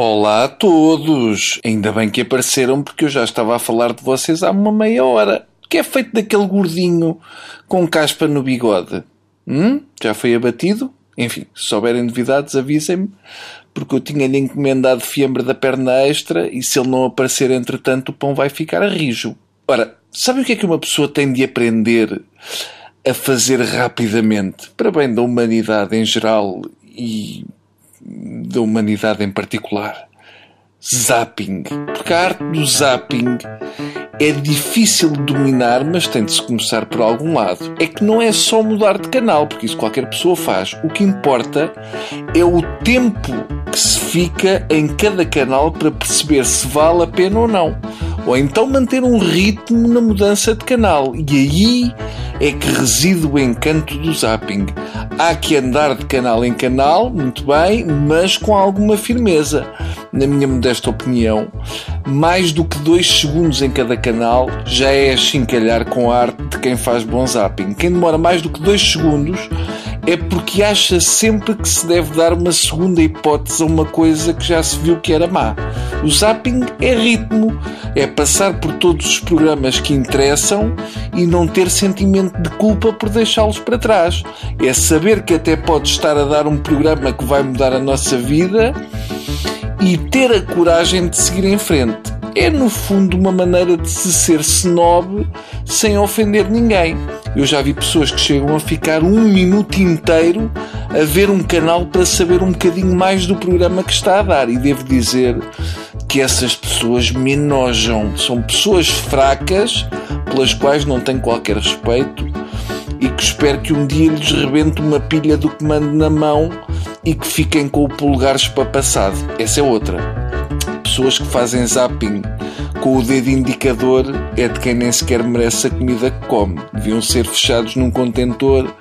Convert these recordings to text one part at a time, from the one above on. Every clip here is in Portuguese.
Olá a todos! Ainda bem que apareceram porque eu já estava a falar de vocês há uma meia hora. Que é feito daquele gordinho com caspa no bigode? Hum? Já foi abatido? Enfim, se souberem novidades avisem-me, porque eu tinha-lhe encomendado fiambre da perna extra e se ele não aparecer entretanto o pão vai ficar a rijo. Ora, sabe o que é que uma pessoa tem de aprender a fazer rapidamente, para bem da humanidade em geral e da humanidade em particular. Zapping. Porque a arte do zapping é difícil de dominar, mas tem de se começar por algum lado. É que não é só mudar de canal, porque isso qualquer pessoa faz. O que importa é o tempo que se fica em cada canal para perceber se vale a pena ou não. Ou então manter um ritmo na mudança de canal. E aí é que reside o encanto do zapping. Há que andar de canal em canal, muito bem, mas com alguma firmeza. Na minha modesta opinião, mais do que dois segundos em cada canal já é chincalhar com a arte de quem faz bom zapping. Quem demora mais do que dois segundos é porque acha sempre que se deve dar uma segunda hipótese a uma coisa que já se viu que era má. O zapping é ritmo, é passar por todos os programas que interessam e não ter sentimento de culpa por deixá-los para trás. É saber que até pode estar a dar um programa que vai mudar a nossa vida e ter a coragem de seguir em frente. É, no fundo, uma maneira de se ser snob sem ofender ninguém. Eu já vi pessoas que chegam a ficar um minuto inteiro a ver um canal para saber um bocadinho mais do programa que está a dar. E devo dizer que essas pessoas me enojam. São pessoas fracas, pelas quais não tenho qualquer respeito e que espero que um dia lhes rebente uma pilha do comando na mão e que fiquem com o polegar espapassado. Essa é outra. Pessoas que fazem zapping com o dedo indicador é de quem nem sequer merece a comida que come. Deviam ser fechados num contentor,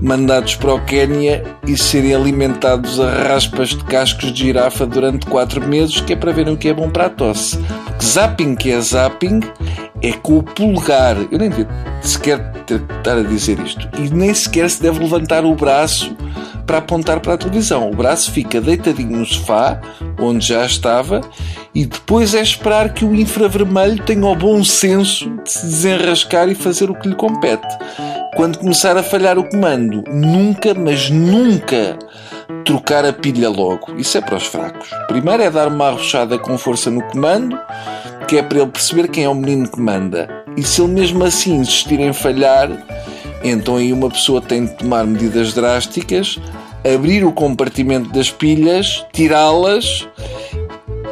mandados para o Quénia e serem alimentados a raspas de cascos de girafa durante 4 meses, que é para verem o que é bom para a tosse. Porque zapping que é zapping é com o polegar. Eu nem devo sequer estar a dizer isto. E nem sequer se deve levantar o braço para apontar para a televisão. O braço fica deitadinho no sofá, onde já estava, e depois é esperar que o infravermelho tenha o bom senso de se desenrascar e fazer o que lhe compete. Quando começar a falhar o comando, nunca, mas nunca trocar a pilha logo. Isso é para os fracos. Primeiro é dar uma arrochada com força no comando, que é para ele perceber quem é o menino que manda. E se ele mesmo assim insistir em falhar, então aí uma pessoa tem de tomar medidas drásticas, abrir o compartimento das pilhas, tirá-las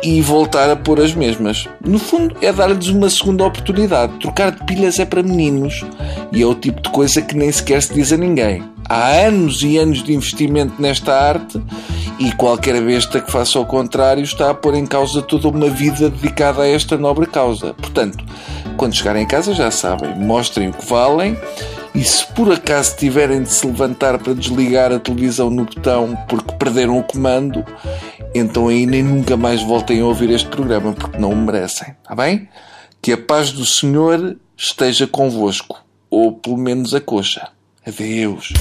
e voltar a pôr as mesmas. No fundo, é dar-lhes uma segunda oportunidade. Trocar de pilhas é para meninos e é o tipo de coisa que nem sequer se diz a ninguém. Há anos e anos de investimento nesta arte e qualquer besta que faça o contrário está a pôr em causa toda uma vida dedicada a esta nobre causa. Portanto, quando chegarem a casa já sabem, mostrem o que valem e se por acaso tiverem de se levantar para desligar a televisão no botão porque perderam o comando, então aí nem nunca mais voltem a ouvir este programa porque não o merecem, está bem? Que a paz do Senhor esteja convosco, ou pelo menos a coxa. Adeus.